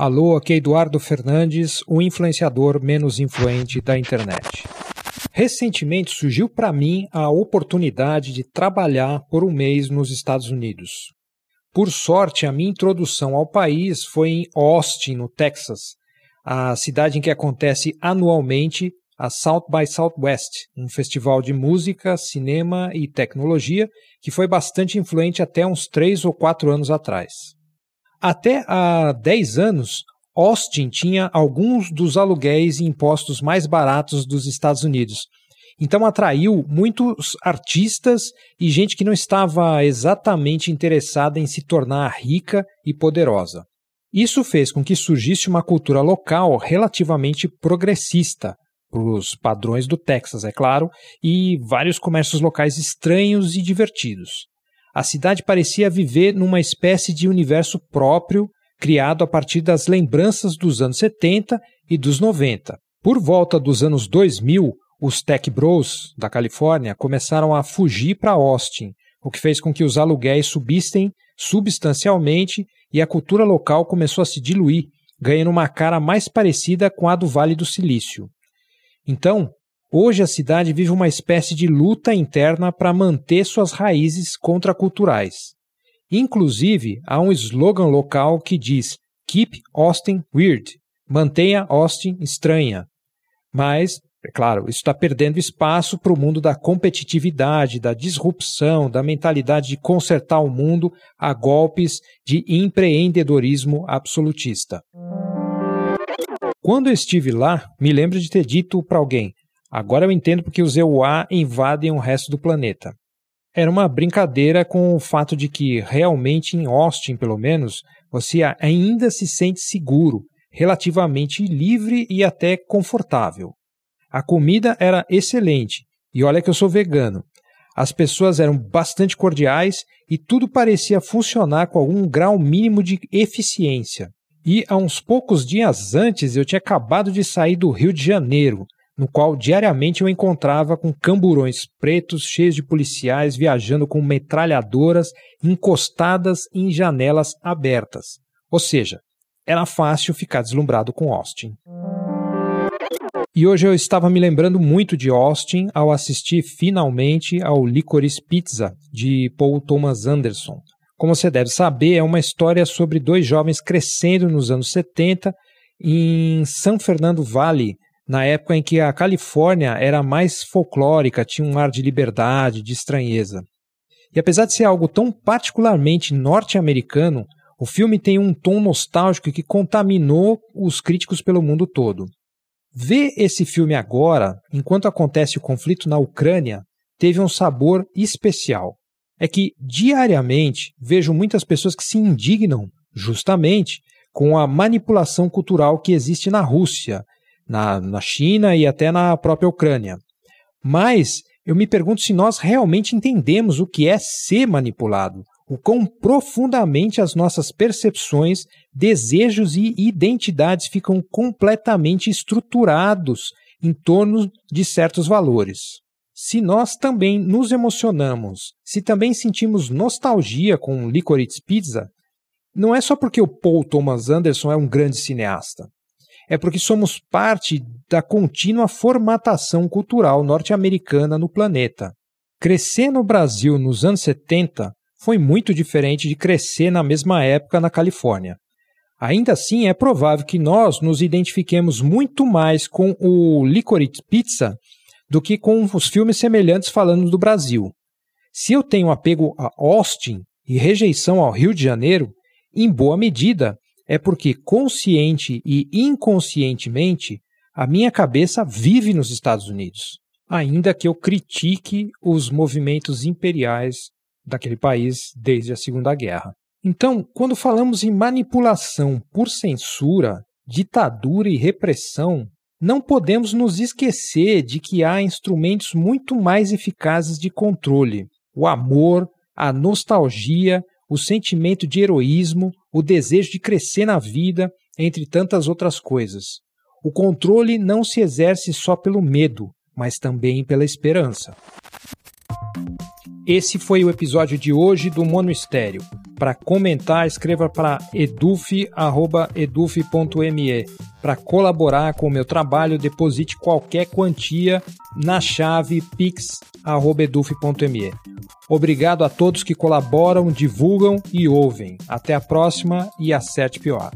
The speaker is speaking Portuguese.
Alô, aqui é Eduardo Fernandes, o influenciador menos influente da internet. Recentemente surgiu para mim a oportunidade de trabalhar por um mês nos Estados Unidos. Por sorte, a minha introdução ao país foi em Austin, no Texas, a cidade em que acontece anualmente a South by Southwest, um festival de música, cinema e tecnologia que foi bastante influente até uns três ou quatro anos atrás. Até há 10 anos, Austin tinha alguns dos aluguéis e impostos mais baratos dos Estados Unidos. Então atraiu muitos artistas e gente que não estava exatamente interessada em se tornar rica e poderosa. Isso fez com que surgisse uma cultura local relativamente progressista, para os padrões do Texas, é claro, e vários comércios locais estranhos e divertidos. A cidade parecia viver numa espécie de universo próprio, criado a partir das lembranças dos anos 70 e dos 90. Por volta dos anos 2000, os tech bros da Califórnia começaram a fugir para Austin, o que fez com que os aluguéis subissem substancialmente e a cultura local começou a se diluir, ganhando uma cara mais parecida com a do Vale do Silício. Então, hoje a cidade vive uma espécie de luta interna para manter suas raízes contraculturais. Inclusive, há um slogan local que diz Keep Austin Weird mantenha Austin estranha. Mas, é claro, isso está perdendo espaço para o mundo da competitividade, da disrupção, da mentalidade de consertar o mundo a golpes de empreendedorismo absolutista. Quando eu estive lá, me lembro de ter dito para alguém: agora eu entendo porque os EUA invadem o resto do planeta. Era uma brincadeira com o fato de que, realmente em Austin, pelo menos, você ainda se sente seguro, relativamente livre e até confortável. A comida era excelente, e olha que eu sou vegano. As pessoas eram bastante cordiais e tudo parecia funcionar com algum grau mínimo de eficiência. E há uns poucos dias antes eu tinha acabado de sair do Rio de Janeiro, no qual diariamente eu encontrava com camburões pretos cheios de policiais viajando com metralhadoras encostadas em janelas abertas. Ou seja, era fácil ficar deslumbrado com Austin. E hoje eu estava me lembrando muito de Austin ao assistir finalmente ao Licorice Pizza de Paul Thomas Anderson, como você deve saber, é uma história sobre dois jovens crescendo nos anos 70 em São Fernando Valley, na época em que a Califórnia era mais folclórica, tinha um ar de liberdade, de estranheza. E apesar de ser algo tão particularmente norte-americano, o filme tem um tom nostálgico que contaminou os críticos pelo mundo todo. Ver esse filme agora, enquanto acontece o conflito na Ucrânia, teve um sabor especial é que diariamente vejo muitas pessoas que se indignam justamente com a manipulação cultural que existe na Rússia, na, na China e até na própria Ucrânia. Mas eu me pergunto se nós realmente entendemos o que é ser manipulado, o quão profundamente as nossas percepções, desejos e identidades ficam completamente estruturados em torno de certos valores. Se nós também nos emocionamos, se também sentimos nostalgia com Licorice Pizza, não é só porque o Paul Thomas Anderson é um grande cineasta. É porque somos parte da contínua formatação cultural norte-americana no planeta. Crescer no Brasil nos anos 70 foi muito diferente de crescer na mesma época na Califórnia. Ainda assim, é provável que nós nos identifiquemos muito mais com o Licorice Pizza do que com os filmes semelhantes falando do Brasil. Se eu tenho apego a Austin e rejeição ao Rio de Janeiro, em boa medida é porque consciente e inconscientemente a minha cabeça vive nos Estados Unidos, ainda que eu critique os movimentos imperiais daquele país desde a Segunda Guerra. Então, quando falamos em manipulação por censura, ditadura e repressão, não podemos nos esquecer de que há instrumentos muito mais eficazes de controle: o amor, a nostalgia, o sentimento de heroísmo, o desejo de crescer na vida, entre tantas outras coisas. O controle não se exerce só pelo medo, mas também pela esperança. Esse foi o episódio de hoje do Mono Estéreo. Para comentar, escreva para eduf.eduf.me. Para colaborar com o meu trabalho, deposite qualquer quantia na chave pix.eduf.me. Obrigado a todos que colaboram, divulgam e ouvem. Até a próxima e acerte pior.